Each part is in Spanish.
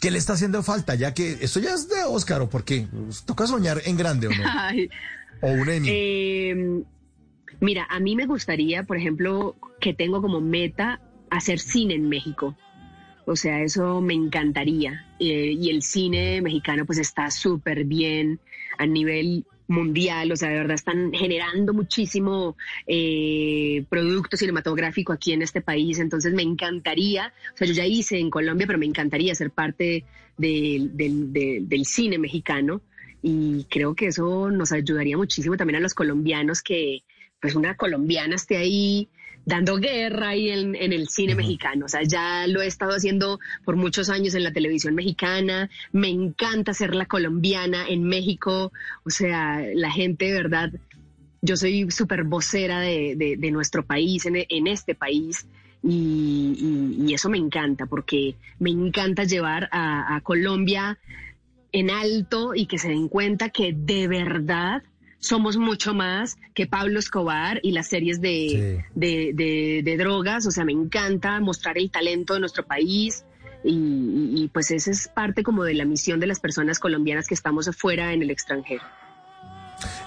¿Qué le está haciendo falta? Ya que esto ya es de Oscar, ¿o por qué? ¿Toca soñar en grande o no? ¿O un Emmy? Eh, mira, a mí me gustaría, por ejemplo, que tengo como meta hacer cine en México. O sea, eso me encantaría. Eh, y el cine mexicano pues está súper bien a nivel mundial, o sea, de verdad están generando muchísimo eh, producto cinematográfico aquí en este país, entonces me encantaría, o sea, yo ya hice en Colombia, pero me encantaría ser parte del, del cine mexicano. Y creo que eso nos ayudaría muchísimo también a los colombianos que pues una colombiana esté ahí dando guerra ahí en, el cine mexicano. O sea, ya lo he estado haciendo por muchos años en la televisión mexicana. Me encanta ser la colombiana en México. O sea, la gente de verdad, yo soy súper vocera de, nuestro país, en, este país. Y, eso me encanta, porque me encanta llevar a Colombia en alto y que se den cuenta que de verdad somos mucho más que Pablo Escobar y las series de, de, drogas. O sea, me encanta mostrar el talento de nuestro país. Y, pues esa es parte como de la misión de las personas colombianas que estamos afuera en el extranjero.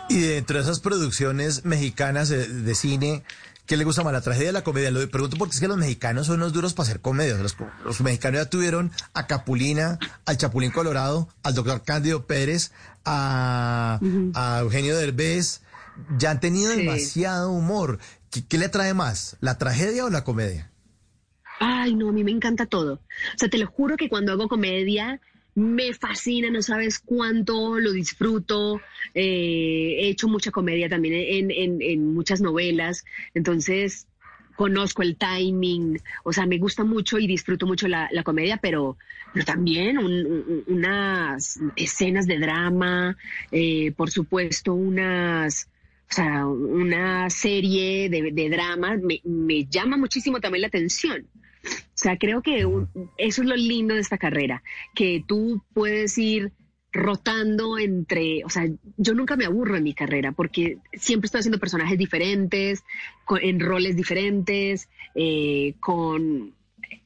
Y dentro de esas producciones mexicanas de cine, ¿Qué le gusta más, la tragedia o la comedia? Lo pregunto porque es que los mexicanos son unos duros para hacer comedias. Los, mexicanos ya tuvieron a Capulina, al Chapulín Colorado, al doctor Cándido Pérez, a, Eugenio Derbez. Ya han tenido demasiado humor. ¿Qué, le atrae más, la tragedia o la comedia? Ay, no, a mí me encanta todo. O sea, te lo juro que cuando hago comedia me fascina, no sabes cuánto lo disfruto. Eh, he hecho mucha comedia también en, muchas novelas, entonces conozco el timing, o sea, me gusta mucho y disfruto mucho la, comedia, pero, pero también unas escenas de drama, eh, por supuesto, unas... O sea, una serie de, drama me, me llama muchísimo también la atención. O sea, creo que eso es lo lindo de esta carrera, que tú puedes ir rotando entre, o sea, yo nunca me aburro en mi carrera porque siempre estoy haciendo personajes diferentes, en roles diferentes, eh, con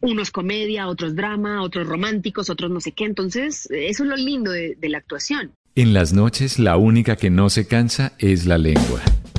unos comedia, otros drama, otros románticos, otros no sé qué. Entonces, eso es lo lindo de la actuación. En las noches, la única que no se cansa es la lengua.